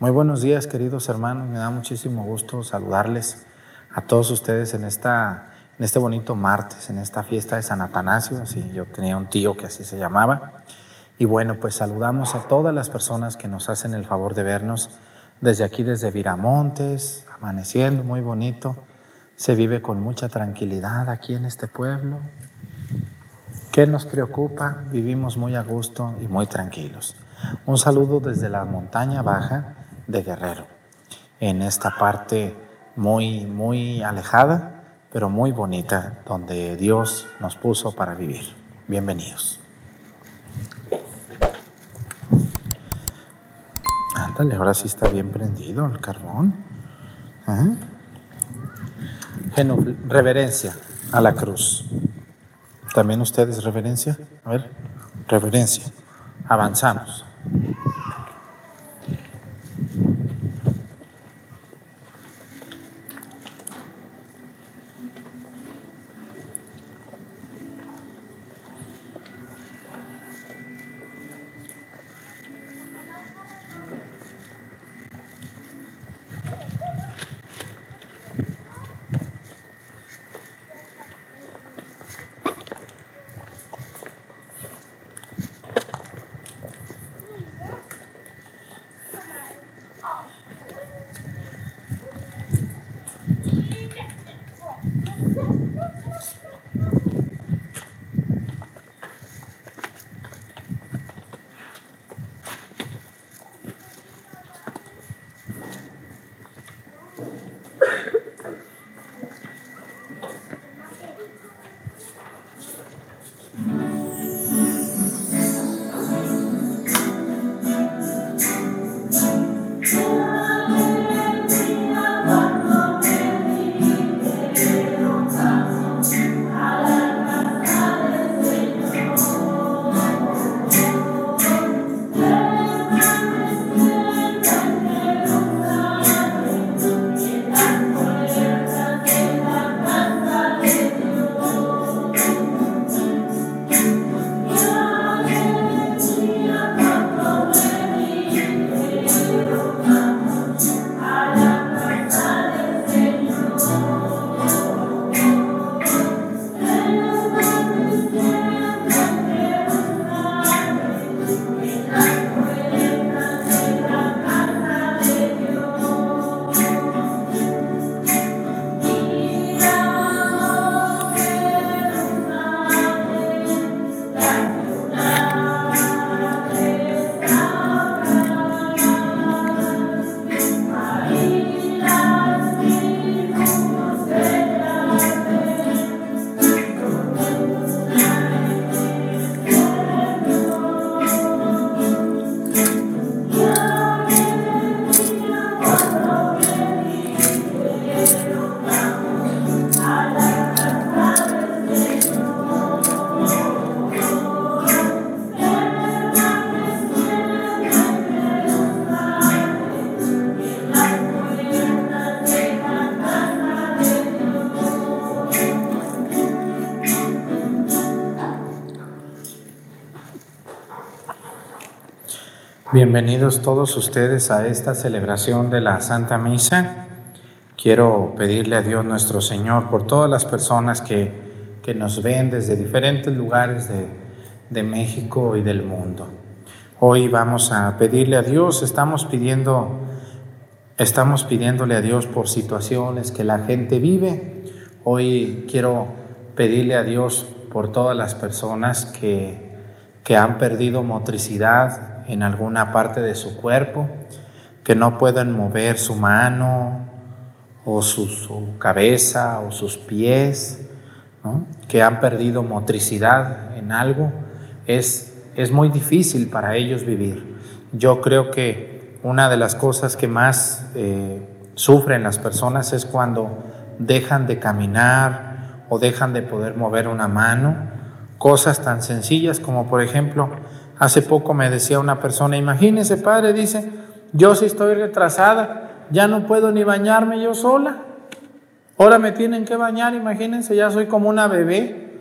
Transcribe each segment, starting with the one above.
Muy buenos días, queridos hermanos. Me da muchísimo gusto saludarles a todos ustedes en, esta, en este bonito martes, en esta fiesta de San Atanasio. Yo tenía un tío que así se llamaba. Y bueno, pues saludamos a todas las personas que nos hacen el favor de vernos desde aquí, desde Viramontes, amaneciendo, muy bonito. Se vive con mucha tranquilidad aquí en este pueblo. ¿Qué nos preocupa? Vivimos muy a gusto y muy tranquilos. Un saludo desde la montaña baja de Guerrero, en esta parte muy, muy alejada, pero muy bonita, donde Dios nos puso para vivir. Bienvenidos. Ándale, ahora sí está bien prendido el carbón. Reverencia a la cruz. ¿También ustedes reverencia? A ver, reverencia. Avanzamos. Bienvenidos todos ustedes a esta celebración de la Santa Misa. Quiero pedirle a Dios nuestro Señor por todas las personas que, que nos ven desde diferentes lugares de, de México y del mundo. Hoy vamos a pedirle a Dios, estamos pidiendo, estamos pidiéndole a Dios por situaciones que la gente vive. Hoy quiero pedirle a Dios por todas las personas que, que han perdido motricidad, en alguna parte de su cuerpo, que no pueden mover su mano o su, cabeza o sus pies, que han perdido motricidad en algo, es, es muy difícil para ellos vivir. Yo creo que una de las cosas que más eh, sufren las personas es cuando dejan de caminar o dejan de poder mover una mano, cosas tan sencillas como por ejemplo Hace poco me decía una persona, imagínese padre, dice, yo si estoy retrasada, ya no puedo ni bañarme yo sola. Ahora me tienen que bañar, imagínense, ya soy como una bebé.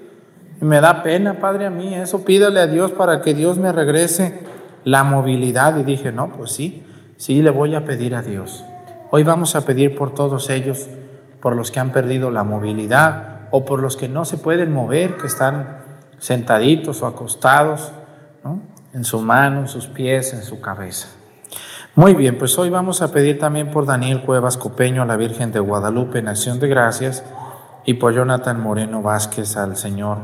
Y me da pena, padre, a mí eso. Pídale a Dios para que Dios me regrese la movilidad. Y dije, no, pues sí, Sí, le voy a pedir a Dios. Hoy vamos a pedir por todos ellos, por los que han perdido la movilidad o por los que no se pueden mover, que están sentaditos o acostados, en su mano, en sus pies, en su cabeza. Muy bien, pues hoy vamos a pedir también por Daniel Cuevas Copeño a la Virgen de Guadalupe en acción de gracias y por Jonathan Moreno Vázquez al Señor,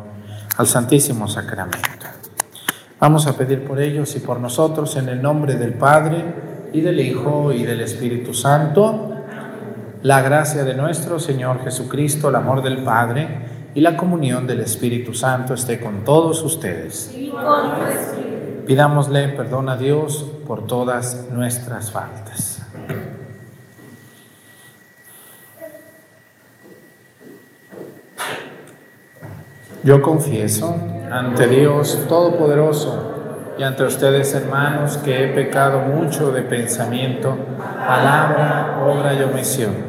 al Santísimo Sacramento. Vamos a pedir por ellos y por nosotros en el nombre del Padre y del Hijo y del Espíritu Santo, la gracia de nuestro Señor Jesucristo, el amor del Padre y la comunión del Espíritu Santo esté con todos ustedes. Pidámosle perdón a Dios por todas nuestras faltas. Yo confieso ante Dios Todopoderoso y ante ustedes, hermanos, que he pecado mucho de pensamiento, palabra, obra y omisión.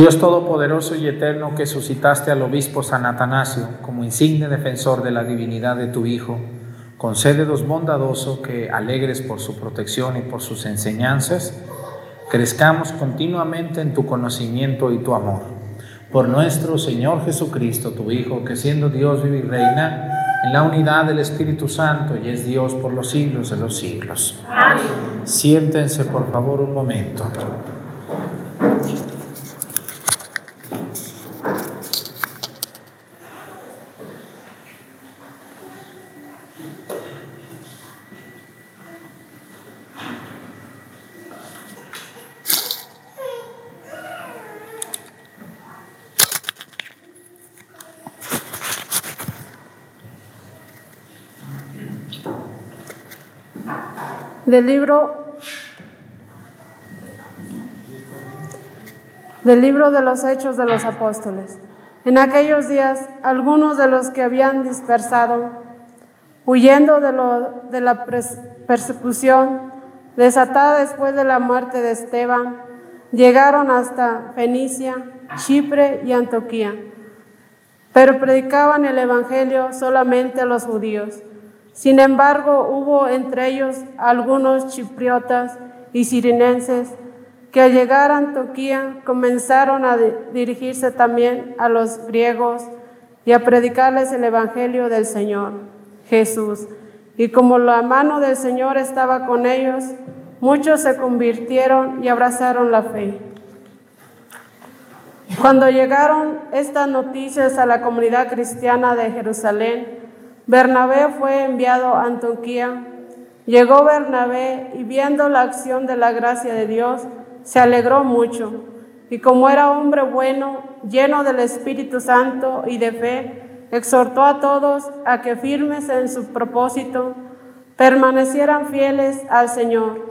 Dios Todopoderoso y Eterno que suscitaste al obispo San Atanasio como insigne defensor de la divinidad de tu Hijo, concédenos bondadoso que, alegres por su protección y por sus enseñanzas, crezcamos continuamente en tu conocimiento y tu amor. Por nuestro Señor Jesucristo, tu Hijo, que siendo Dios vive y reina en la unidad del Espíritu Santo y es Dios por los siglos de los siglos. Amén. Siéntense por favor un momento. Del libro del libro de los Hechos de los Apóstoles. En aquellos días, algunos de los que habían dispersado, huyendo de, lo, de la persecución desatada después de la muerte de Esteban, llegaron hasta Fenicia, Chipre y Antioquía, pero predicaban el Evangelio solamente a los judíos. Sin embargo, hubo entre ellos algunos chipriotas y sirinenses que al llegar a Antioquía comenzaron a dirigirse también a los griegos y a predicarles el Evangelio del Señor Jesús. Y como la mano del Señor estaba con ellos, muchos se convirtieron y abrazaron la fe. Cuando llegaron estas noticias a la comunidad cristiana de Jerusalén, Bernabé fue enviado a Antioquía. Llegó Bernabé y viendo la acción de la gracia de Dios, se alegró mucho y como era hombre bueno, lleno del Espíritu Santo y de fe, exhortó a todos a que firmes en su propósito, permanecieran fieles al Señor.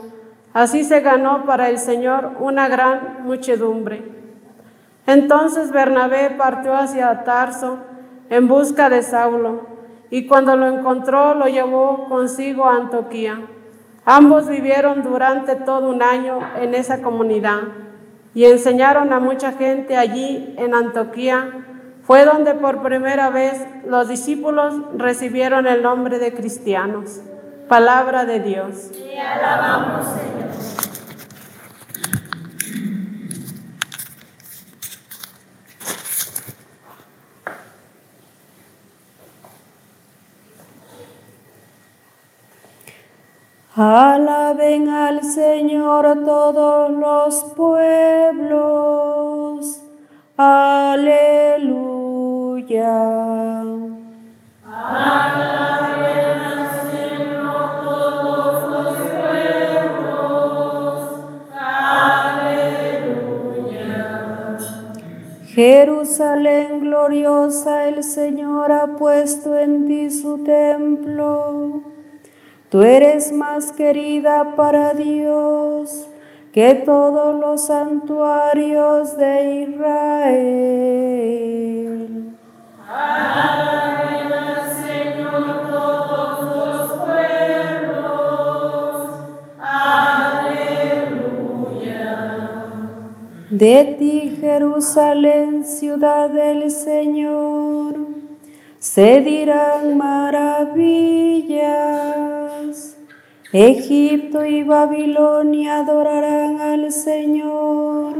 Así se ganó para el Señor una gran muchedumbre. Entonces Bernabé partió hacia Tarso en busca de Saulo, y cuando lo encontró lo llevó consigo a Antioquía. Ambos vivieron durante todo un año en esa comunidad y enseñaron a mucha gente allí en Antioquía. Fue donde por primera vez los discípulos recibieron el nombre de cristianos. Palabra de Dios. Te alabamos, Señor. Alaben al Señor todos los pueblos. Aleluya. Alaben al Señor todos los pueblos. Aleluya. Jerusalén gloriosa, el Señor ha puesto en ti su templo. Tú eres más querida para Dios que todos los santuarios de Israel. Al Señor todos los pueblos. Aleluya. De ti, Jerusalén, ciudad del Señor, se dirán maravillas. Egipto y Babilonia adorarán al Señor.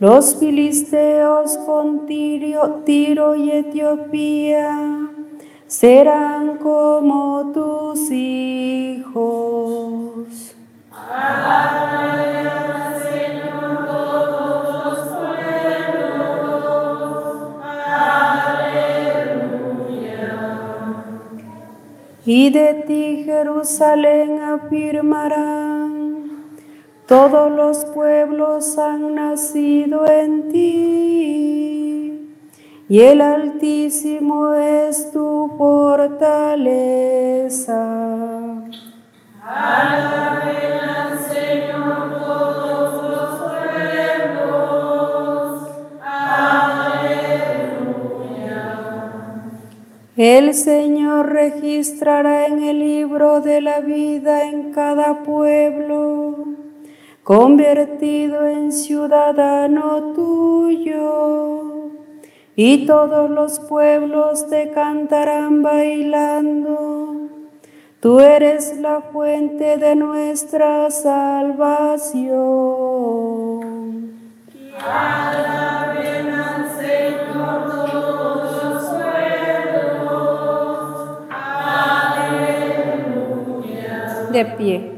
Los filisteos con Tiro, Tiro y Etiopía serán como tus hijos. Alaben Y de ti, Jerusalén, afirmarán, todos los pueblos han nacido en ti, y el Altísimo es tu fortaleza. Alaben al Señor todos los pueblos. El Señor registrará en el libro de la vida en cada pueblo, convertido en ciudadano tuyo, y todos los pueblos te cantarán bailando. Tú eres la fuente de nuestra salvación. Aleluya.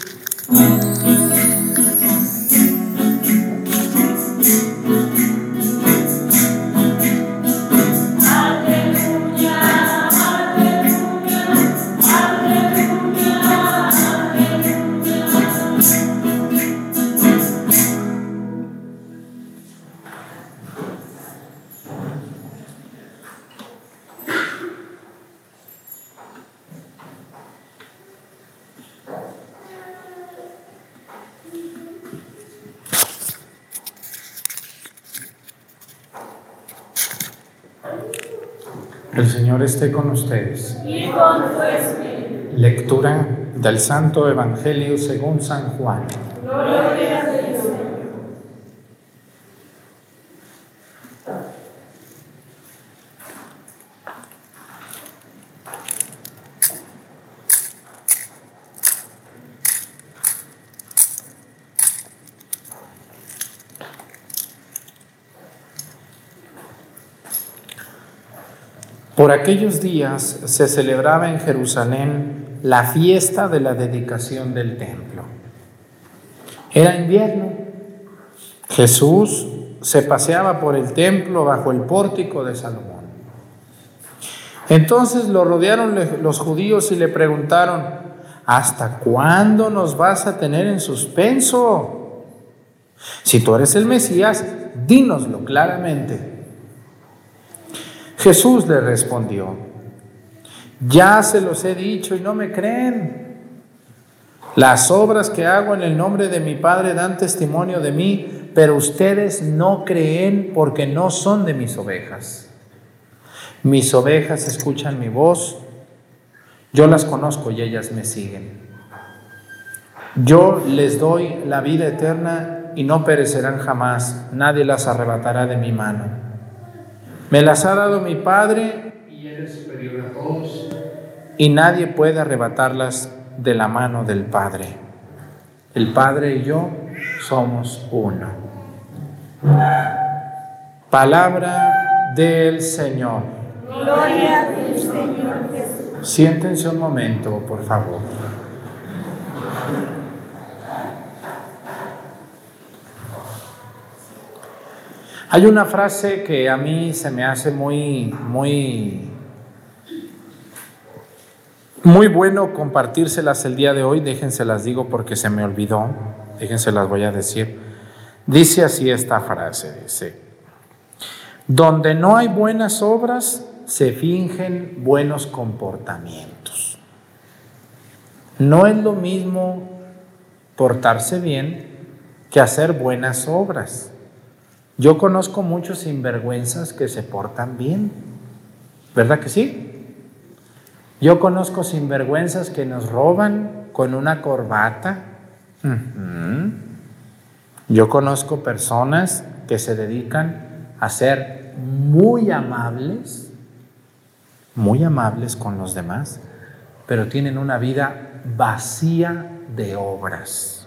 Esté con ustedes. Y con tu espíritu. Lectura del Santo Evangelio según San Juan. Gloria a Dios. Por aquellos días se celebraba en Jerusalén la fiesta de la dedicación del templo. Era invierno. Jesús se paseaba por el templo bajo el pórtico de Salomón. Entonces lo rodearon los judíos y le preguntaron, ¿hasta cuándo nos vas a tener en suspenso? Si tú eres el Mesías, dínoslo claramente. Jesús le respondió, ya se los he dicho y no me creen. Las obras que hago en el nombre de mi Padre dan testimonio de mí, pero ustedes no creen porque no son de mis ovejas. Mis ovejas escuchan mi voz, yo las conozco y ellas me siguen. Yo les doy la vida eterna y no perecerán jamás, nadie las arrebatará de mi mano. Me las ha dado mi Padre y Él es superior a todos, y nadie puede arrebatarlas de la mano del Padre. El Padre y yo somos uno. Palabra del Señor. Gloria al Señor Jesús. Siéntense un momento, por favor. Hay una frase que a mí se me hace muy, muy, muy bueno compartírselas el día de hoy. Déjenselas digo porque se me olvidó. Déjenselas voy a decir. Dice así esta frase, dice, donde no hay buenas obras, se fingen buenos comportamientos. No es lo mismo portarse bien que hacer buenas obras. Yo conozco muchos sinvergüenzas que se portan bien, ¿verdad que sí? Yo conozco sinvergüenzas que nos roban con una corbata. Yo conozco personas que se dedican a ser muy amables, muy amables con los demás, pero tienen una vida vacía de obras.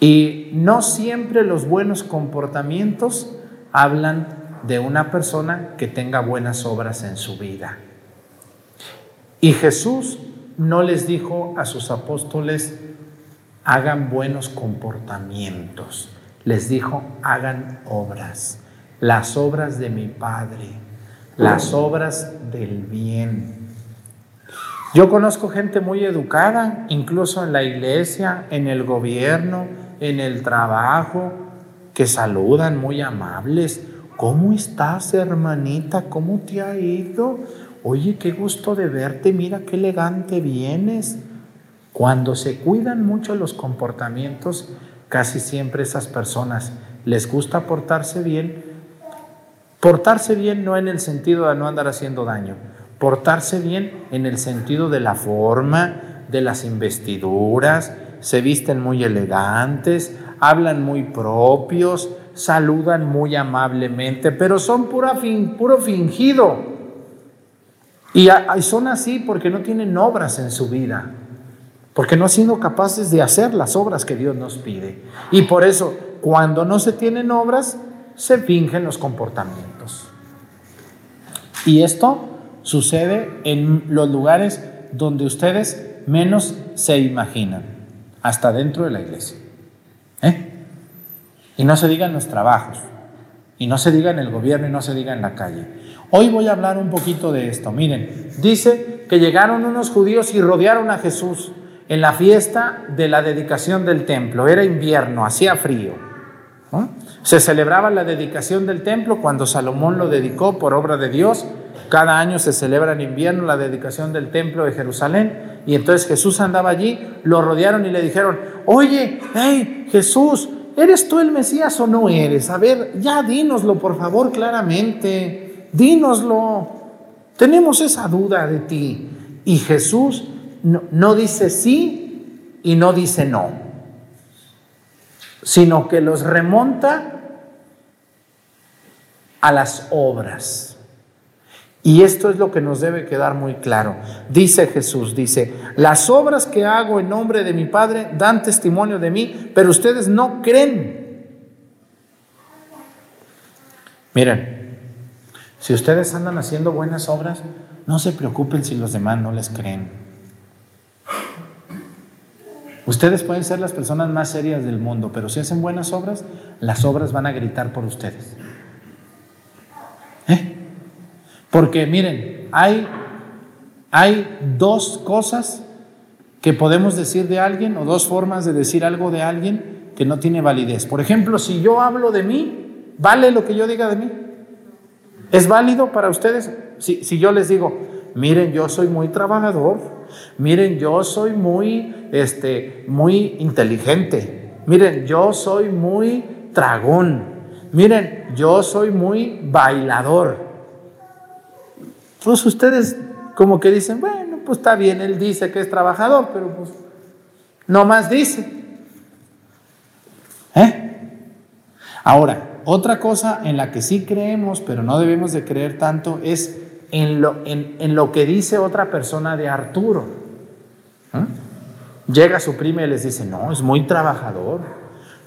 Y no siempre los buenos comportamientos hablan de una persona que tenga buenas obras en su vida. Y Jesús no les dijo a sus apóstoles, hagan buenos comportamientos. Les dijo, hagan obras, las obras de mi Padre, las obras del bien. Yo conozco gente muy educada, incluso en la iglesia, en el gobierno, en el trabajo, que saludan muy amables. ¿Cómo estás, hermanita? ¿Cómo te ha ido? Oye, qué gusto de verte, mira qué elegante vienes. Cuando se cuidan mucho los comportamientos, casi siempre esas personas les gusta portarse bien. Portarse bien no en el sentido de no andar haciendo daño, portarse bien en el sentido de la forma, de las investiduras, se visten muy elegantes, hablan muy propios, saludan muy amablemente, pero son fin, puro fingido. Y son así porque no tienen obras en su vida, porque no han sido capaces de hacer las obras que Dios nos pide. Y por eso, cuando no se tienen obras, se fingen los comportamientos. Y esto sucede en los lugares donde ustedes menos se imaginan hasta dentro de la iglesia. ¿Eh? Y no se diga en los trabajos, y no se diga en el gobierno, y no se diga en la calle. Hoy voy a hablar un poquito de esto. Miren, dice que llegaron unos judíos y rodearon a Jesús en la fiesta de la dedicación del templo. Era invierno, hacía frío. Se celebraba la dedicación del templo cuando Salomón lo dedicó por obra de Dios. Cada año se celebra en invierno la dedicación del templo de Jerusalén. Y entonces Jesús andaba allí, lo rodearon y le dijeron, oye, hey, Jesús, ¿eres tú el Mesías o no eres? A ver, ya dínoslo, por favor, claramente, dínoslo. Tenemos esa duda de ti. Y Jesús no, no dice sí y no dice no, sino que los remonta a las obras. Y esto es lo que nos debe quedar muy claro. Dice Jesús, dice, las obras que hago en nombre de mi Padre dan testimonio de mí, pero ustedes no creen. Miren, Si ustedes andan haciendo buenas obras, no se preocupen si los demás no les creen. Ustedes pueden ser las personas más serias del mundo, pero si hacen buenas obras, las obras van a gritar por ustedes. ¿Eh? Porque miren, hay, hay dos cosas que podemos decir de alguien o dos formas de decir algo de alguien que no tiene validez. Por ejemplo, si yo hablo de mí, ¿vale lo que yo diga de mí? ¿Es válido para ustedes? Si, si yo les digo, miren, yo soy muy trabajador, Miren, yo soy muy, este, muy inteligente. Miren, yo soy muy tragón. Miren, yo soy muy bailador. Pues ustedes como que dicen, bueno, pues está bien, él dice que es trabajador, pero pues no más dice. ¿Eh? Ahora, otra cosa en la que sí creemos, pero no debemos de creer tanto, es en lo, en, lo que dice otra persona de Arturo. ¿Ah? Llega su prima y les dice, no, es muy trabajador.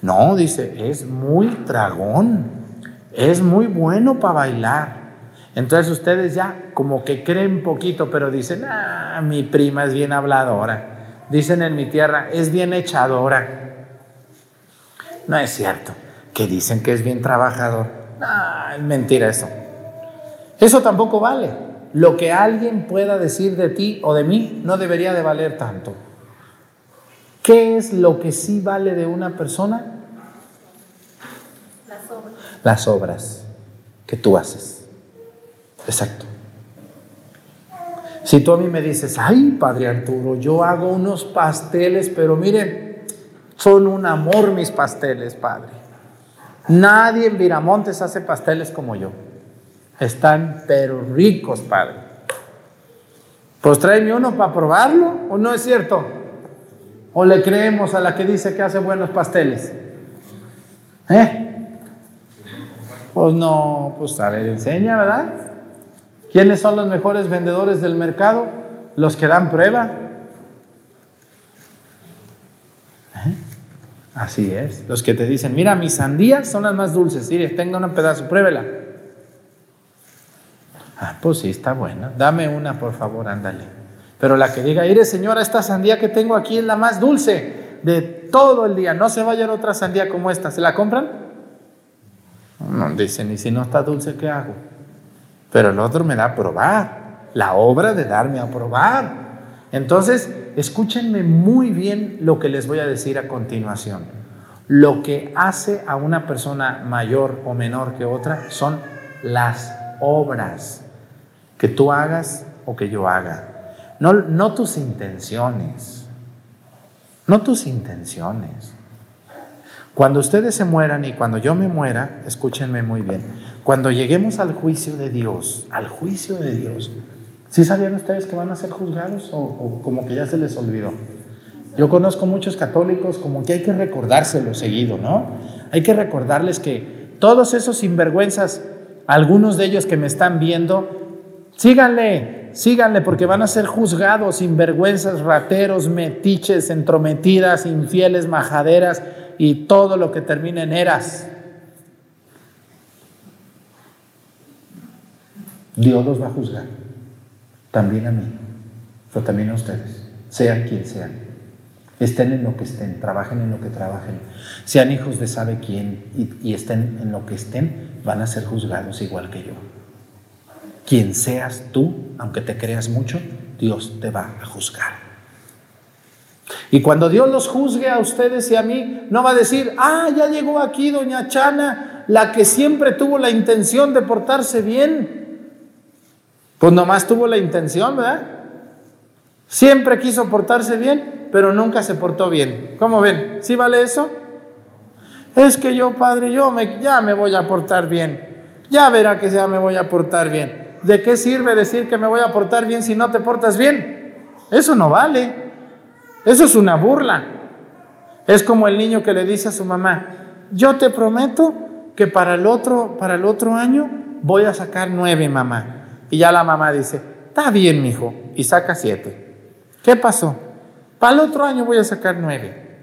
No, dice, es muy dragón. Es muy bueno para bailar. Entonces ustedes ya como que creen poquito, pero dicen, ah, mi prima es bien habladora. Dicen en mi tierra, es bien echadora. No es cierto. Que dicen que es bien trabajador. Ah, es mentira eso. Eso tampoco vale. Lo que alguien pueda decir de ti o de mí no debería de valer tanto. ¿Qué es lo que sí vale de una persona? Las obras. Las obras que tú haces. Exacto. Si tú a mí me dices, ay, Padre Arturo, yo hago unos pasteles, pero miren, son un amor mis pasteles, Padre. Nadie en Viramontes hace pasteles como yo. Están pero ricos, Padre. Pues tráeme uno para probarlo, ¿o no es cierto? ¿O le creemos a la que dice que hace buenos pasteles? ¿Eh? Pues no, pues a ver, enseña, ¿verdad? ¿Quiénes son los mejores vendedores del mercado? Los que dan prueba. ¿Eh? Así es. Los que te dicen, mira, mis sandías son las más dulces. Mire, tenga un pedazo, pruébela. Ah, pues sí, está buena. Dame una, por favor, ándale. Pero la que diga, mire señora, esta sandía que tengo aquí es la más dulce de todo el día. No se vaya a otra sandía como esta. ¿Se la compran? No, dicen, y si no está dulce, ¿qué hago? Pero el otro me da a probar. La obra de darme a probar. Entonces, escúchenme muy bien lo que les voy a decir a continuación. Lo que hace a una persona mayor o menor que otra son las obras que tú hagas o que yo haga. No, no tus intenciones. No tus intenciones. Cuando ustedes se mueran y cuando yo me muera, escúchenme muy bien, cuando lleguemos al juicio de Dios, al juicio de Dios, ¿sí sabían ustedes que van a ser juzgados o, como que ya se les olvidó? Yo conozco muchos católicos como que hay que recordárselo seguido, ¿no? Hay que recordarles que todos esos sinvergüenzas, algunos de ellos que me están viendo, Síganle, síganle, porque van a ser juzgados, sinvergüenzas, rateros, metiches, entrometidas, infieles, majaderas y todo lo que termine en eras. Dios los va a juzgar, también a mí, pero también a ustedes, sean quien sean. Estén en lo que estén, trabajen en lo que trabajen, sean hijos de sabe quién y, y estén en lo que estén, van a ser juzgados igual que yo quien seas tú, aunque te creas mucho, Dios te va a juzgar. Y cuando Dios los juzgue a ustedes y a mí, no va a decir, ah, ya llegó aquí doña Chana, la que siempre tuvo la intención de portarse bien. Pues nomás tuvo la intención, ¿verdad? Siempre quiso portarse bien, pero nunca se portó bien. ¿Cómo ven? ¿Sí vale eso? Es que yo, padre, yo me, ya me voy a portar bien. Ya verá que ya me voy a portar bien. ¿de qué sirve decir que me voy a portar bien si no te portas bien? Eso no vale. Eso es una burla. Es como el niño que le dice a su mamá, yo te prometo que para el otro, para el otro año voy a sacar nueve, mamá. Y ya la mamá dice, está bien, mijo, y saca siete. ¿Qué pasó? Para el otro año voy a sacar nueve.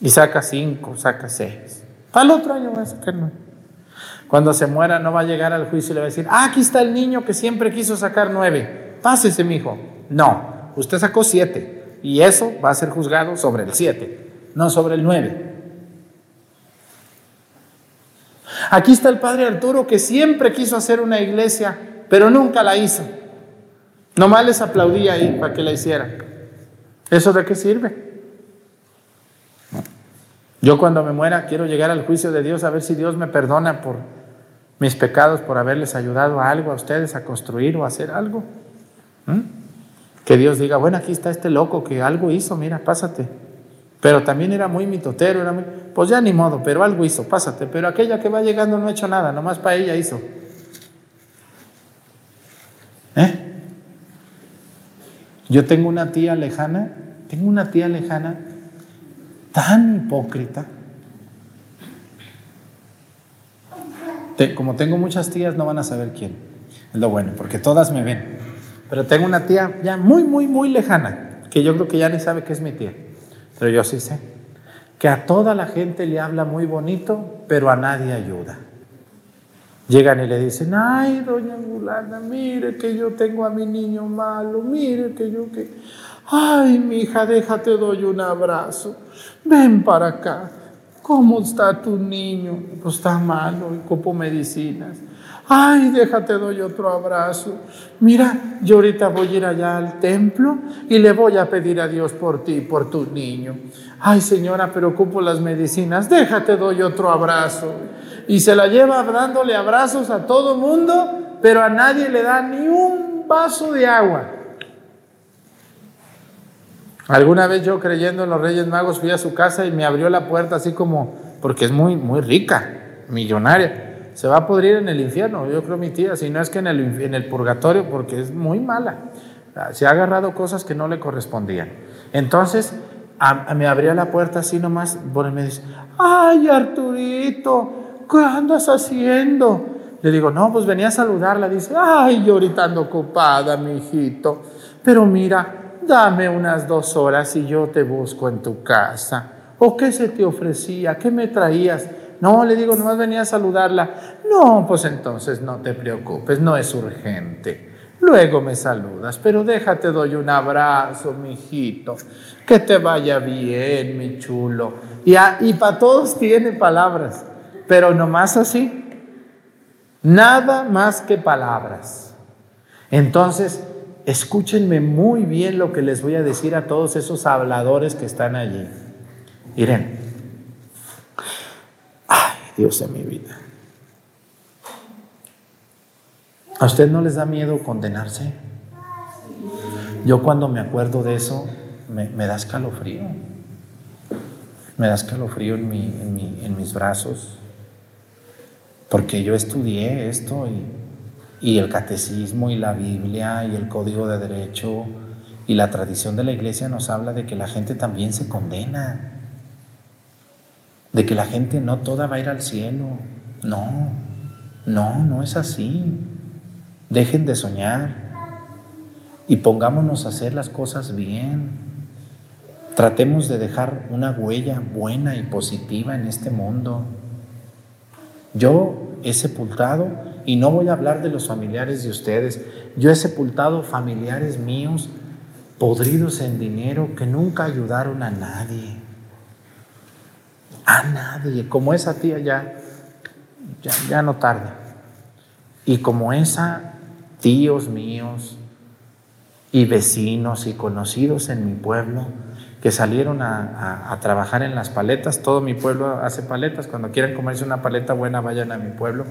Y saca cinco, saca seis. Para el otro año voy a sacar nueve. Cuando se muera no va a llegar al juicio y le va a decir, ah, aquí está el niño que siempre quiso sacar nueve. Pásese, mi hijo. No, usted sacó siete. Y eso va a ser juzgado sobre el siete, no sobre el nueve. Aquí está el padre Arturo que siempre quiso hacer una iglesia, pero nunca la hizo. Nomás les aplaudía ahí para que la hiciera. ¿Eso de qué sirve? Yo cuando me muera quiero llegar al juicio de Dios a ver si Dios me perdona por mis pecados, por haberles ayudado a algo a ustedes, a construir o a hacer algo. ¿Mm? Que Dios diga, bueno, aquí está este loco que algo hizo, mira, pásate. Pero también era muy mitotero, era muy... Pues ya ni modo, pero algo hizo, pásate. Pero aquella que va llegando no ha hecho nada, nomás para ella hizo. ¿Eh? Yo tengo una tía lejana, tengo una tía lejana tan hipócrita. como tengo muchas tías, no van a saber quién. Es lo bueno, porque todas me ven. Pero tengo una tía ya muy, muy, muy lejana, que yo creo que ya ni sabe que es mi tía. Pero yo sí sé. Que a toda la gente le habla muy bonito, pero a nadie ayuda. Llegan y le dicen, ay, doña Angulana, mire que yo tengo a mi niño malo, mire que yo que... Ay, mi hija, déjate, doy un abrazo. Ven para acá. ¿Cómo está tu niño? Pues está malo, ocupo medicinas. Ay, déjate, doy otro abrazo. Mira, yo ahorita voy a ir allá al templo y le voy a pedir a Dios por ti, por tu niño. Ay, señora, pero ocupo las medicinas. Déjate, doy otro abrazo. Y se la lleva dándole abrazos a todo mundo, pero a nadie le da ni un vaso de agua. Alguna vez yo creyendo en los Reyes Magos fui a su casa y me abrió la puerta así como, porque es muy, muy rica, millonaria. Se va a podrir en el infierno, yo creo mi tía, si no es que en el, en el purgatorio, porque es muy mala. Se ha agarrado cosas que no le correspondían. Entonces, me abría la puerta así nomás, y me dice, ay Arturito, ¿qué andas haciendo? Le digo, no, pues venía a saludarla. Dice, ay, yo ahorita ocupada, mi hijito. Pero mira, dame unas dos horas y yo te busco en tu casa. ¿O qué se te ofrecía? ¿Qué me traías? No, le digo, nomás venía a saludarla. No, pues entonces no te preocupes, no es urgente. Luego me saludas, pero déjate, doy un abrazo, mi hijito. Que te vaya bien, mi chulo. Y, y para todos tiene palabras, pero nomás así. Nada más que palabras. Entonces, escúchenme muy bien lo que les voy a decir a todos esos habladores que están allí. Miren, ay, Dios de mi vida. ¿A usted no les da miedo condenarse? Yo cuando me acuerdo de eso, me, da escalofrío. Me da escalofrío en mis brazos. Porque yo estudié esto y el catecismo y la Biblia y el código de derecho y la tradición de la iglesia nos habla de que la gente también se condena, de que la gente no toda va a ir al cielo. No, no, no es así. Dejen de soñar y pongámonos a hacer las cosas bien. Tratemos de dejar una huella buena y positiva en este mundo. Yo he sepultado y no voy a hablar de los familiares de ustedes. Yo he sepultado familiares míos podridos en dinero que nunca ayudaron a nadie. A nadie. Como esa tía ya, ya, no tarda. Y como esa, tíos míos y vecinos y conocidos en mi pueblo que salieron a, a, trabajar en las paletas. Todo mi pueblo hace paletas. Cuando quieran comerse una paleta buena, vayan a mi pueblo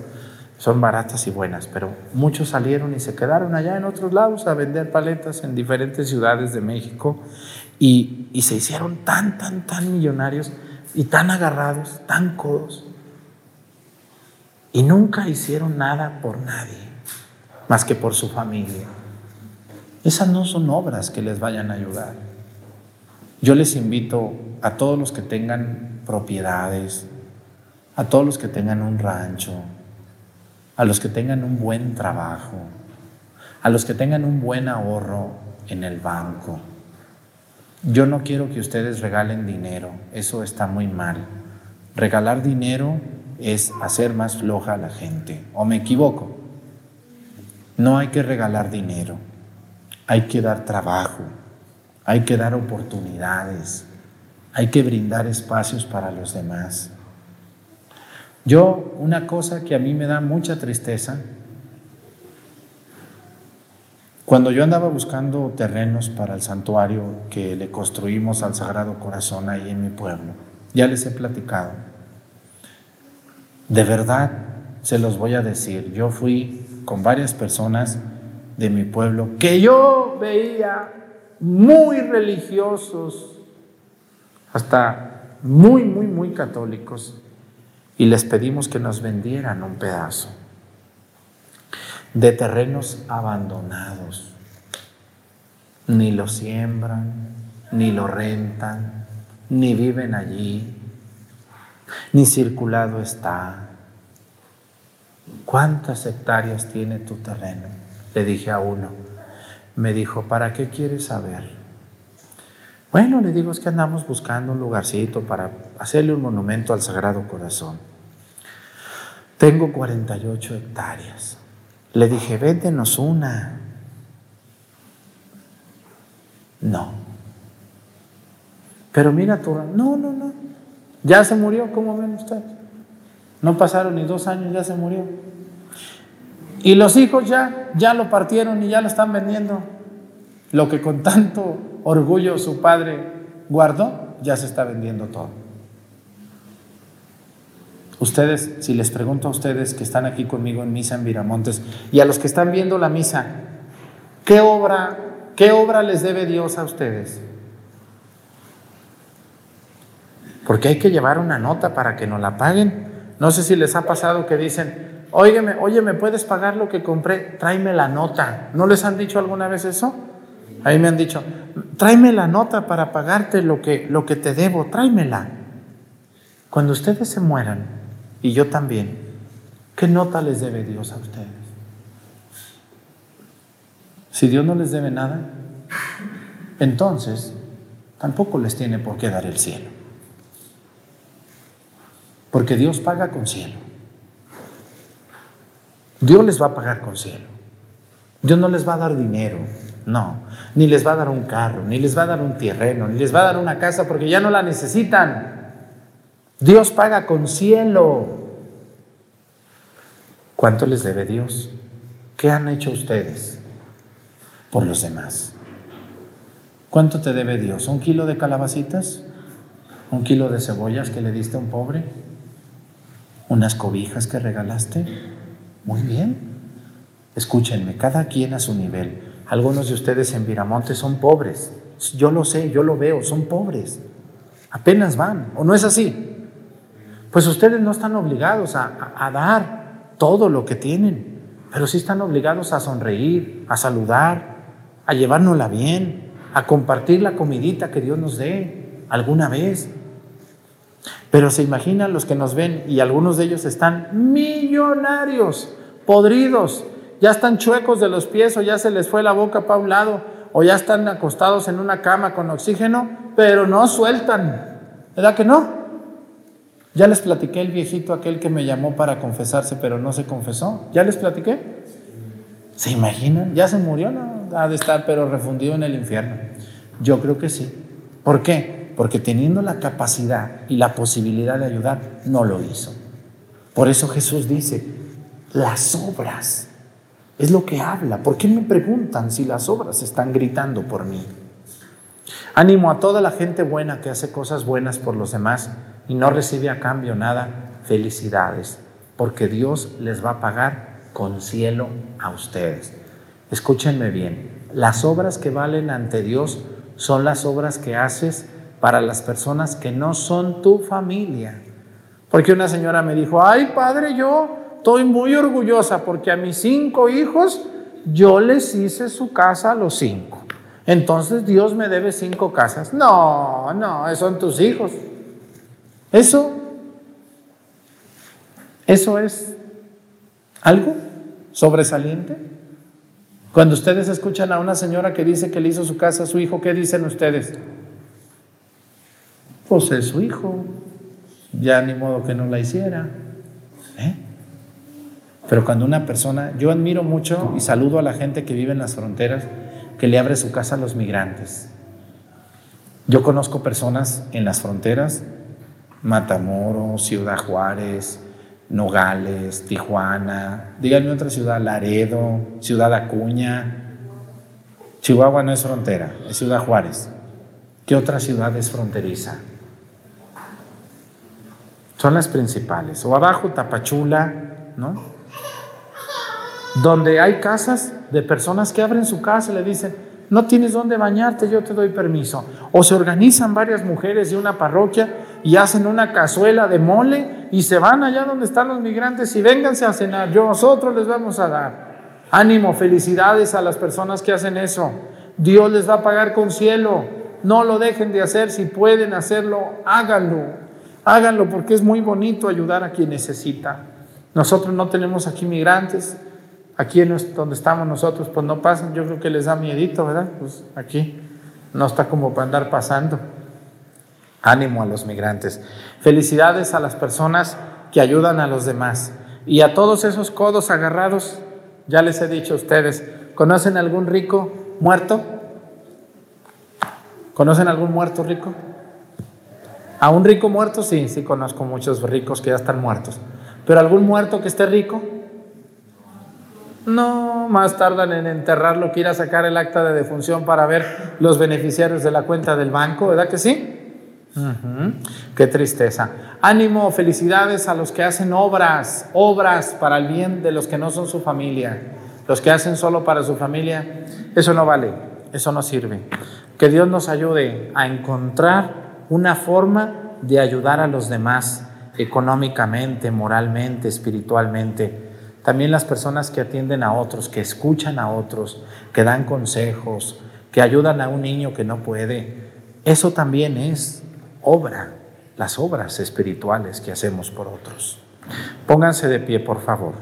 son baratas y buenas, pero muchos salieron y se quedaron allá en otros lados a vender paletas en diferentes ciudades de México y, y se hicieron tan, tan, tan millonarios y tan agarrados, tan codos. Y nunca hicieron nada por nadie, más que por su familia. Esas no son obras que les vayan a ayudar. Yo les invito a todos los que tengan propiedades, a todos los que tengan un rancho, a los que tengan un buen trabajo, a los que tengan un buen ahorro en el banco. Yo no quiero que ustedes regalen dinero, eso está muy mal. Regalar dinero es hacer más floja a la gente. ¿O me equivoco? No hay que regalar dinero, hay que dar trabajo, hay que dar oportunidades, hay que brindar espacios para los demás. Yo, una cosa que a mí me da mucha tristeza, cuando yo andaba buscando terrenos para el santuario que le construimos al Sagrado Corazón ahí en mi pueblo, ya les he platicado, de verdad se los voy a decir, yo fui con varias personas de mi pueblo que yo veía muy religiosos, hasta muy, muy, muy católicos, y les pedimos que nos vendieran un pedazo de terrenos abandonados. Ni lo siembran, ni lo rentan, ni viven allí, ni circulado está. ¿Cuántas hectáreas tiene tu terreno? Le dije a uno. Me dijo, ¿para qué quieres saber? Bueno, le digo, es que andamos buscando un lugarcito para hacerle un monumento al Sagrado Corazón. Tengo 48 hectáreas. Le dije, véndenos una. No. Pero mira tu... No, no, no. Ya se murió, ¿cómo ven ustedes? No pasaron ni dos años, ya se murió. Y los hijos ya, ya lo partieron y ya lo están vendiendo. Lo que con tanto orgullo su padre guardó, ya se está vendiendo todo. Ustedes, si les pregunto a ustedes que están aquí conmigo en misa en Viramontes y a los que están viendo la misa, ¿qué obra, qué obra les debe Dios a ustedes? Porque hay que llevar una nota para que nos la paguen. No sé si les ha pasado que dicen, óyeme, oye, ¿me puedes pagar lo que compré? Tráeme la nota. ¿No les han dicho alguna vez eso? Ahí me han dicho, tráeme la nota para pagarte lo que, lo que te debo, tráemela. Cuando ustedes se mueran, y yo también. ¿Qué nota les debe Dios a ustedes? Si Dios no les debe nada, entonces tampoco les tiene por qué dar el cielo. Porque Dios paga con cielo. Dios les va a pagar con cielo. Dios no les va a dar dinero, no. Ni les va a dar un carro, ni les va a dar un terreno, ni les va a dar una casa porque ya no la necesitan. Dios paga con cielo. ¿Cuánto les debe Dios? ¿Qué han hecho ustedes por los demás? ¿Cuánto te debe Dios? ¿Un kilo de calabacitas? ¿Un kilo de cebollas que le diste a un pobre? ¿Unas cobijas que regalaste? Muy bien. Escúchenme, cada quien a su nivel. Algunos de ustedes en Viramonte son pobres. Yo lo sé, yo lo veo, son pobres. Apenas van, ¿o no es así? pues ustedes no están obligados a, dar todo lo que tienen, pero sí están obligados a sonreír, a saludar, a llevárnosla bien, a compartir la comidita que Dios nos dé alguna vez. Pero se imaginan los que nos ven y algunos de ellos están millonarios, podridos, ya están chuecos de los pies o ya se les fue la boca para un lado o ya están acostados en una cama con oxígeno, pero no sueltan. ¿Verdad que no? Ya les platiqué el viejito aquel que me llamó para confesarse, pero no se confesó. ¿Ya les platiqué? ¿Se imaginan? ¿Ya se murió? No, ha de estar, pero refundido en el infierno. Yo creo que sí. ¿Por qué? Porque teniendo la capacidad y la posibilidad de ayudar, no lo hizo. Por eso Jesús dice, las obras es lo que habla. ¿Por qué me preguntan si las obras están gritando por mí? Ánimo a toda la gente buena que hace cosas buenas por los demás y no recibe a cambio nada, felicidades, porque Dios les va a pagar con cielo a ustedes. Escúchenme bien, las obras que valen ante Dios son las obras que haces para las personas que no son tu familia. Porque una señora me dijo, ay padre, yo estoy muy orgullosa porque a mis cinco hijos yo les hice su casa a los cinco. Entonces Dios me debe cinco casas. No, no, son tus hijos. Eso, eso es algo sobresaliente. Cuando ustedes escuchan a una señora que dice que le hizo su casa a su hijo, ¿qué dicen ustedes? Pues es su hijo, ya ni modo que no la hiciera. ¿Eh? Pero cuando una persona, yo admiro mucho y saludo a la gente que vive en las fronteras, que le abre su casa a los migrantes. Yo conozco personas en las fronteras, Matamoros, Ciudad Juárez, Nogales, Tijuana, díganme otra ciudad, Laredo, Ciudad Acuña. Chihuahua no es frontera, es Ciudad Juárez. ¿Qué otra ciudad es fronteriza? Son las principales. O abajo, Tapachula, ¿no? donde hay casas de personas que abren su casa y le dicen, no tienes dónde bañarte, yo te doy permiso. O se organizan varias mujeres de una parroquia y hacen una cazuela de mole y se van allá donde están los migrantes y vénganse a cenar, yo nosotros les vamos a dar. Ánimo, felicidades a las personas que hacen eso. Dios les va a pagar con cielo. No lo dejen de hacer, si pueden hacerlo, háganlo. Háganlo porque es muy bonito ayudar a quien necesita. Nosotros no tenemos aquí migrantes, Aquí donde estamos nosotros, pues no pasan, yo creo que les da miedito, ¿verdad? Pues aquí no está como para andar pasando. Ánimo a los migrantes. Felicidades a las personas que ayudan a los demás. Y a todos esos codos agarrados, ya les he dicho a ustedes, ¿conocen algún rico muerto? ¿Conocen algún muerto rico? A un rico muerto, sí, sí conozco muchos ricos que ya están muertos. Pero algún muerto que esté rico, no, más tardan en enterrarlo que ir a sacar el acta de defunción para ver los beneficiarios de la cuenta del banco, ¿verdad que sí? Qué tristeza. Ánimo, felicidades a los que hacen obras, obras para el bien de los que no son su familia. Los que hacen solo para su familia, eso no vale, eso no sirve. Que Dios nos ayude a encontrar una forma de ayudar a los demás económicamente, moralmente, espiritualmente también las personas que atienden a otros, que escuchan a otros, que dan consejos, que ayudan a un niño que no puede. Eso también es obra, las obras espirituales que hacemos por otros. Pónganse de pie, por favor.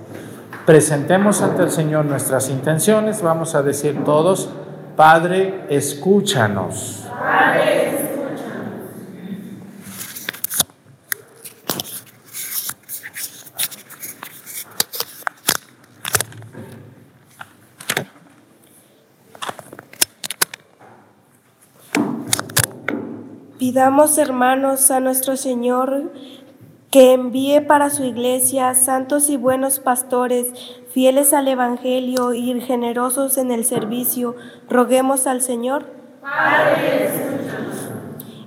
Presentemos ante el Señor nuestras intenciones. Vamos a decir todos, Padre, escúchanos. Padre, Pidamos, hermanos, a nuestro Señor que envíe para su iglesia santos y buenos pastores, fieles al Evangelio y generosos en el servicio. Roguemos al Señor. Padre,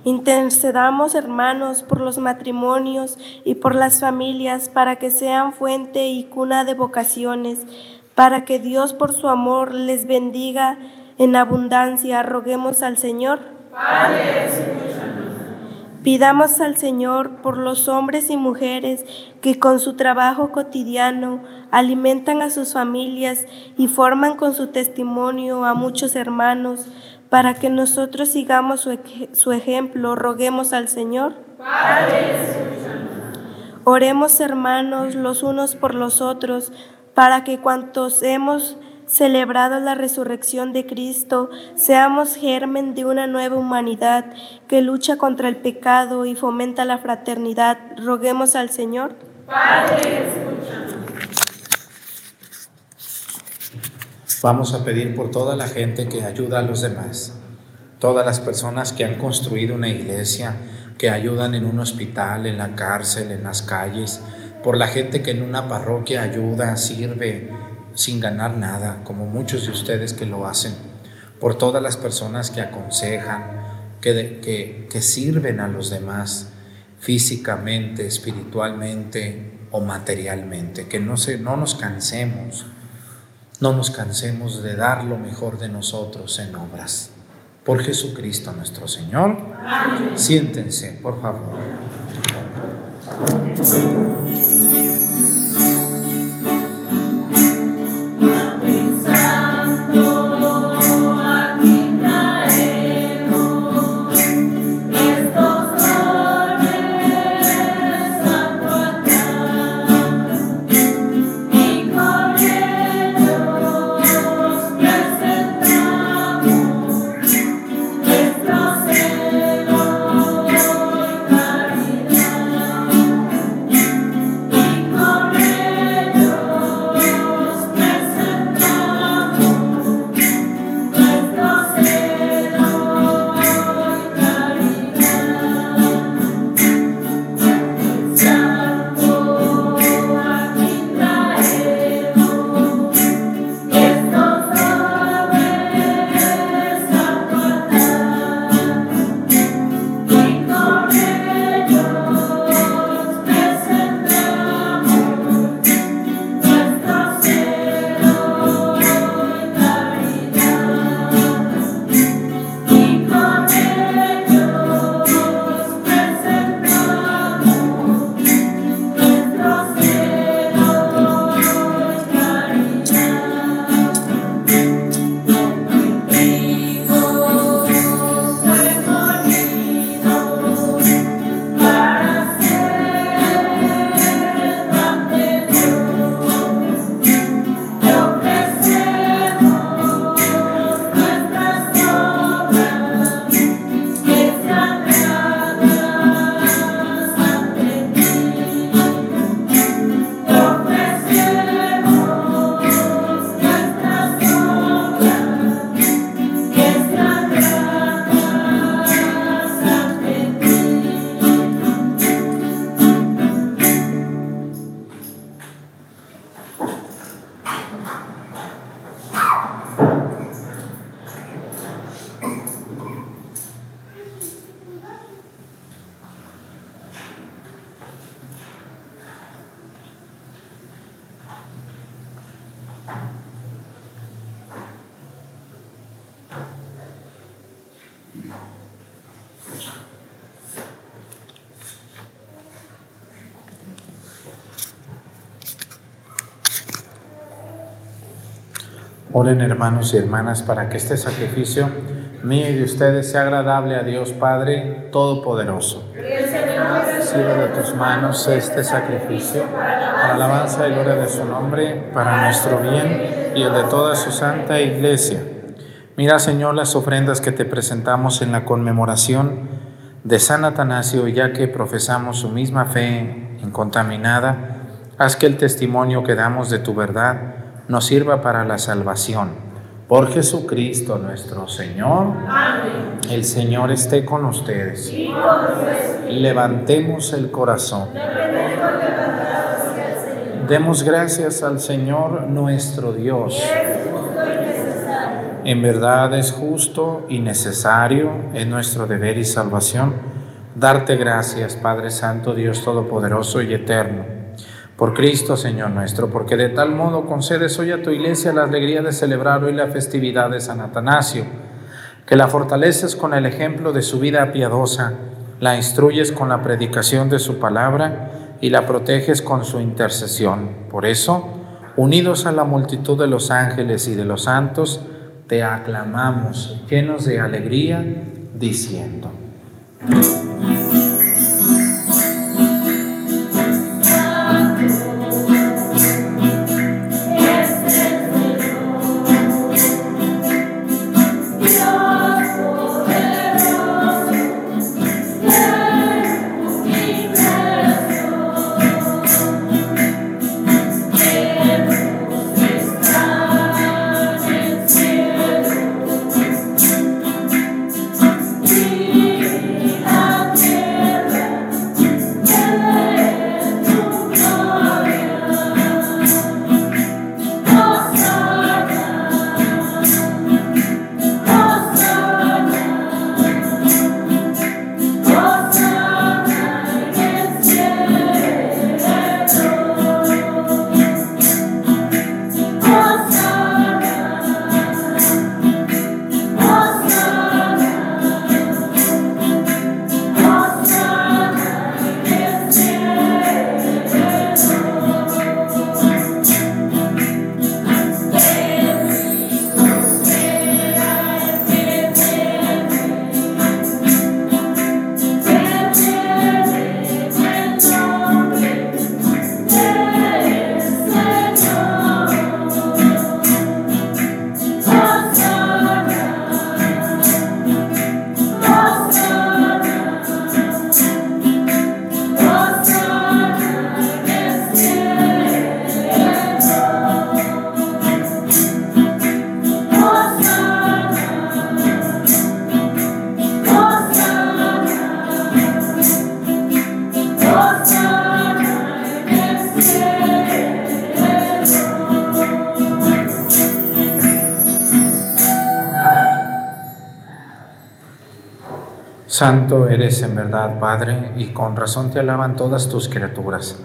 Intercedamos, hermanos, por los matrimonios y por las familias, para que sean fuente y cuna de vocaciones, para que Dios por su amor les bendiga en abundancia. Roguemos al Señor. Padre, Pidamos al Señor por los hombres y mujeres que con su trabajo cotidiano alimentan a sus familias y forman con su testimonio a muchos hermanos, para que nosotros sigamos su, ejemplo. Roguemos al Señor. Oremos hermanos los unos por los otros, para que cuantos hemos celebrado la resurrección de Cristo, seamos germen de una nueva humanidad que lucha contra el pecado y fomenta la fraternidad. Roguemos al Señor. Padre, Vamos a pedir por toda la gente que ayuda a los demás, todas las personas que han construido una iglesia, que ayudan en un hospital, en la cárcel, en las calles, por la gente que en una parroquia ayuda, sirve, sin ganar nada, como muchos de ustedes que lo hacen, por todas las personas que aconsejan, que, que, sirven a los demás físicamente, espiritualmente o materialmente, que no, se, no nos cansemos, no nos cansemos de dar lo mejor de nosotros en obras. Por Jesucristo nuestro Señor. Siéntense, por favor. Oren hermanos y hermanas para que este sacrificio mío y de ustedes sea agradable a Dios Padre Todopoderoso. Recibe de tus manos este sacrificio para alabanza y gloria de su nombre, para nuestro bien y el de toda su santa iglesia. Mira, Señor, las ofrendas que te presentamos en la conmemoración de San Atanasio, ya que profesamos su misma fe incontaminada, haz que el testimonio que damos de tu verdad nos sirva para la salvación. Por Jesucristo nuestro Señor. Amén. El Señor esté con ustedes. Levantemos el corazón. Demos gracias al Señor nuestro Dios. En verdad es justo y necesario, es nuestro deber y salvación, darte gracias, Padre Santo, Dios Todopoderoso y Eterno por Cristo, Señor nuestro, porque de tal modo concedes hoy a tu iglesia la alegría de celebrar hoy la festividad de San Atanasio, que la fortaleces con el ejemplo de su vida piadosa, la instruyes con la predicación de su palabra y la proteges con su intercesión. Por eso, unidos a la multitud de los ángeles y de los santos, te aclamamos llenos de alegría, diciendo. Santo eres en verdad, Padre, y con razón te alaban todas tus criaturas,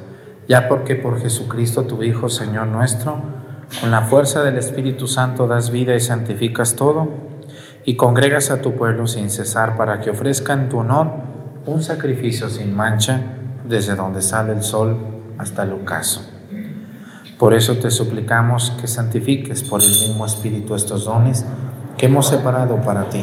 ya porque por Jesucristo tu Hijo, Señor nuestro, con la fuerza del Espíritu Santo das vida y santificas todo, y congregas a tu pueblo sin cesar para que ofrezca en tu honor un sacrificio sin mancha desde donde sale el sol hasta el ocaso. Por eso te suplicamos que santifiques por el mismo Espíritu estos dones que hemos separado para ti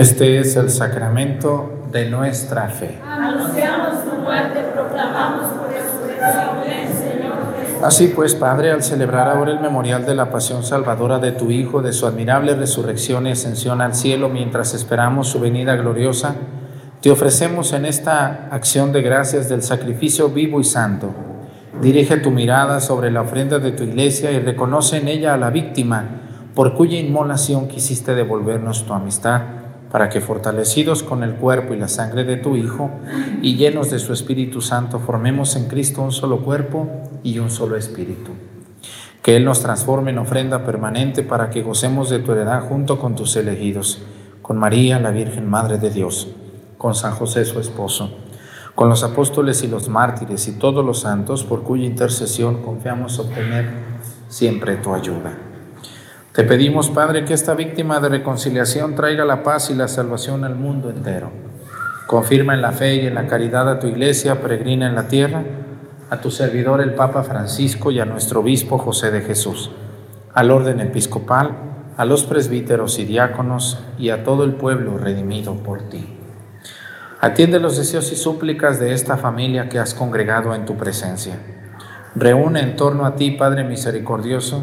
Este es el sacramento de nuestra fe. Anunciamos tu muerte, proclamamos tu resurrección, Señor Jesús. Así pues, Padre, al celebrar ahora el memorial de la pasión salvadora de tu Hijo, de su admirable resurrección y ascensión al cielo, mientras esperamos su venida gloriosa, te ofrecemos en esta acción de gracias del sacrificio vivo y santo. Dirige tu mirada sobre la ofrenda de tu iglesia y reconoce en ella a la víctima por cuya inmolación quisiste devolvernos tu amistad para que fortalecidos con el cuerpo y la sangre de tu Hijo y llenos de su Espíritu Santo formemos en Cristo un solo cuerpo y un solo espíritu. Que Él nos transforme en ofrenda permanente para que gocemos de tu heredad junto con tus elegidos, con María, la Virgen Madre de Dios, con San José su esposo, con los apóstoles y los mártires y todos los santos por cuya intercesión confiamos obtener siempre tu ayuda. Te pedimos, Padre, que esta víctima de reconciliación traiga la paz y la salvación al mundo entero. Confirma en la fe y en la caridad a tu iglesia peregrina en la tierra, a tu servidor el Papa Francisco y a nuestro obispo José de Jesús, al orden episcopal, a los presbíteros y diáconos y a todo el pueblo redimido por ti. Atiende los deseos y súplicas de esta familia que has congregado en tu presencia. Reúne en torno a ti, Padre misericordioso,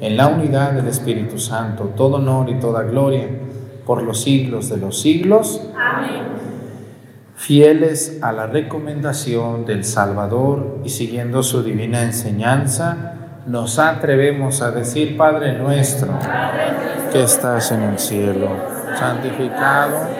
en la unidad del Espíritu Santo, todo honor y toda gloria por los siglos de los siglos. Amén. Fieles a la recomendación del Salvador y siguiendo su divina enseñanza, nos atrevemos a decir, Padre nuestro, que estás en el cielo, santificado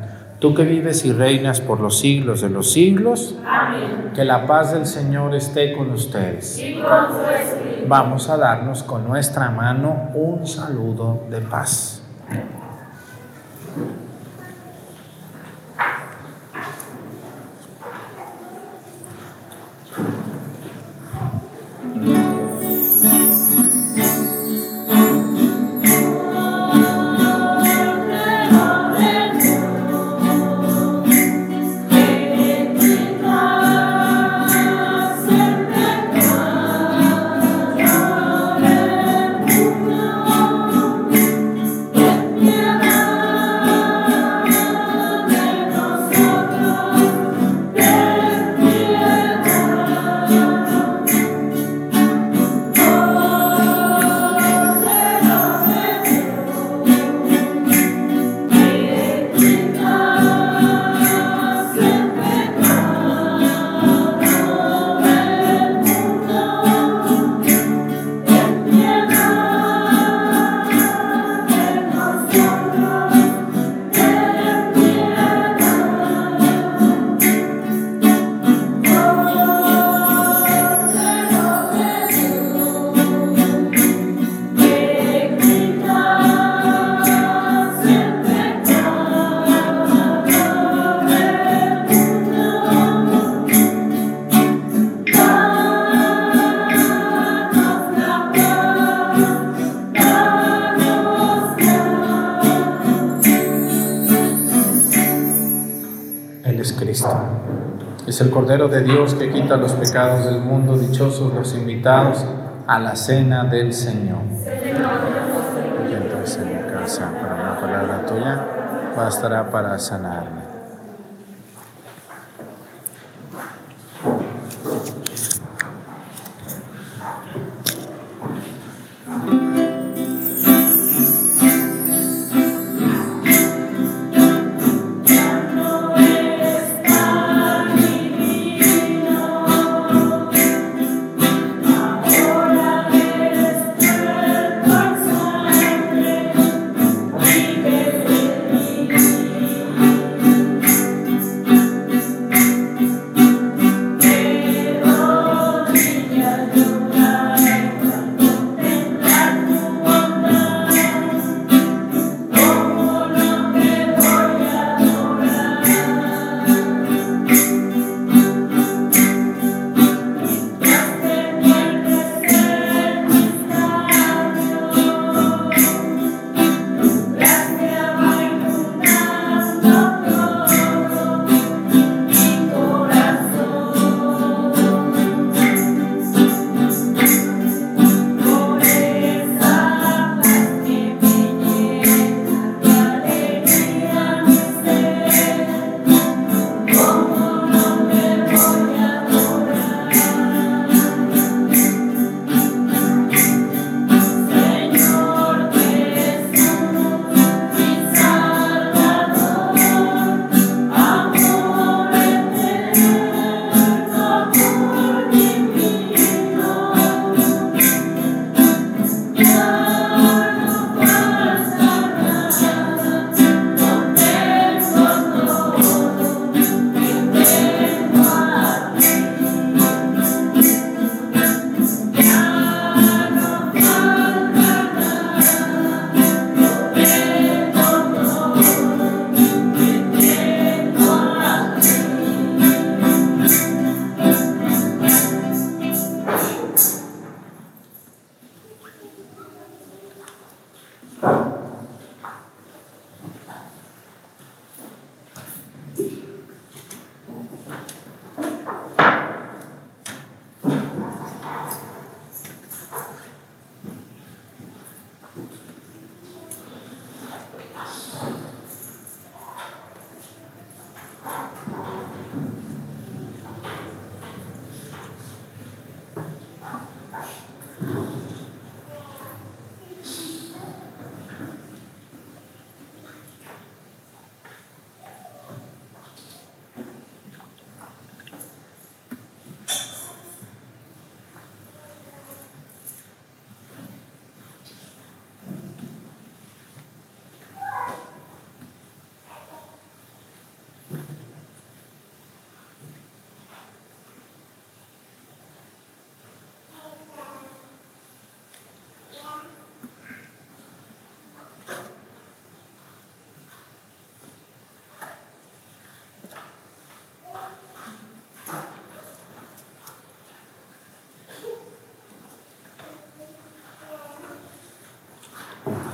tú que vives y reinas por los siglos de los siglos, Amén. que la paz del Señor esté con ustedes. Y con su espíritu. Vamos a darnos con nuestra mano un saludo de paz. Los pecados del mundo, dichosos los invitados a la cena del Señor. Que entres en mi casa para una palabra tuya, bastará para sanarme.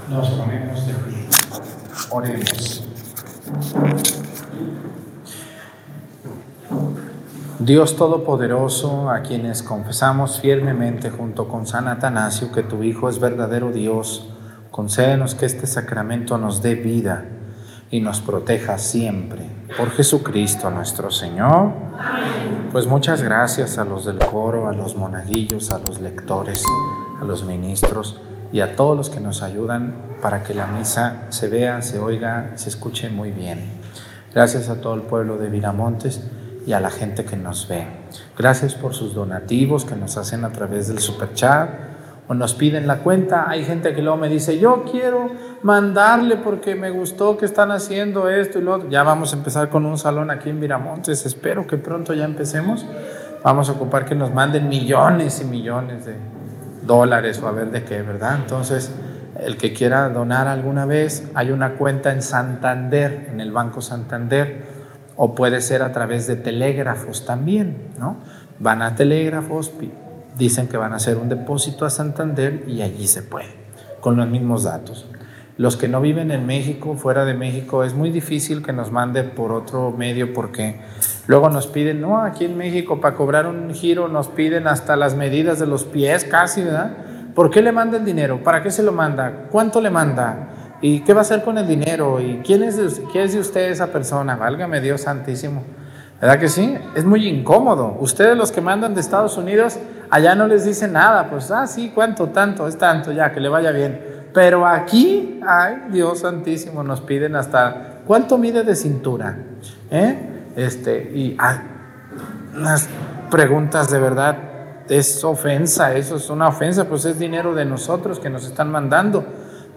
Nos ponemos de pie. Oremos. Dios Todopoderoso, a quienes confesamos firmemente junto con San Atanasio que tu Hijo es verdadero Dios, concédenos que este sacramento nos dé vida y nos proteja siempre. Por Jesucristo nuestro Señor. Pues muchas gracias a los del coro, a los monaguillos, a los lectores, a los ministros y a todos los que nos ayudan para que la misa se vea, se oiga, se escuche muy bien. Gracias a todo el pueblo de Viramontes y a la gente que nos ve. Gracias por sus donativos que nos hacen a través del super chat o nos piden la cuenta. Hay gente que luego me dice, yo quiero mandarle porque me gustó que están haciendo esto y lo otro. Ya vamos a empezar con un salón aquí en Viramontes. Espero que pronto ya empecemos. Vamos a ocupar que nos manden millones y millones de, dólares o a ver de qué, ¿verdad? Entonces, el que quiera donar alguna vez, hay una cuenta en Santander, en el Banco Santander, o puede ser a través de telégrafos también, ¿no? Van a telégrafos, dicen que van a hacer un depósito a Santander y allí se puede, con los mismos datos. los que no viven en México, fuera de México, es muy difícil que nos mande por otro medio porque luego nos piden, no, aquí en México para cobrar un giro nos piden hasta las medidas de los pies casi, ¿verdad? ¿Por qué le manda el dinero? ¿Para qué se lo manda? ¿Cuánto le manda? ¿Y qué va a hacer con el dinero? ¿Y quién es de, quién es usted esa persona? Válgame Dios santísimo. ¿Verdad que sí? Es muy incómodo. Ustedes los que mandan de Estados Unidos, allá no les dicen nada. Pues, ah, sí, ¿cuánto? Tanto, es tanto, ya, que le vaya bien. Pero aquí, ay, Dios santísimo, nos piden hasta, ¿cuánto mide de cintura? ¿Eh? Este, y hay unas preguntas de verdad, es ofensa, eso es una ofensa, pues es dinero de nosotros que nos están mandando.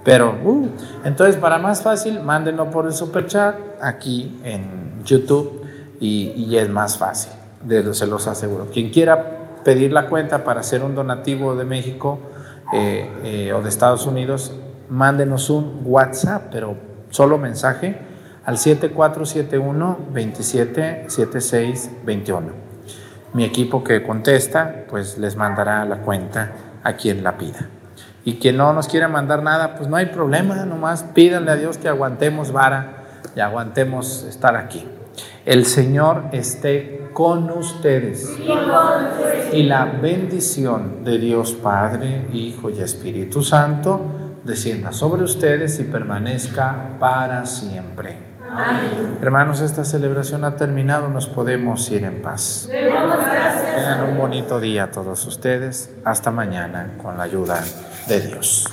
Pero, uh, entonces, para más fácil, mándenlo por el super chat aquí en YouTube y, y es más fácil, de, se los aseguro. Quien quiera pedir la cuenta para hacer un donativo de México, eh, eh, o de Estados Unidos, mándenos un WhatsApp, pero solo mensaje al 7471-277621. Mi equipo que contesta, pues les mandará la cuenta a quien la pida. Y quien no nos quiera mandar nada, pues no hay problema, nomás pídanle a Dios que aguantemos vara y aguantemos estar aquí. El Señor esté con ustedes. Y la bendición de Dios Padre, Hijo y Espíritu Santo descienda sobre ustedes y permanezca para siempre. Amén. Hermanos, esta celebración ha terminado, nos podemos ir en paz. Tengan un bonito día todos ustedes. Hasta mañana con la ayuda de Dios.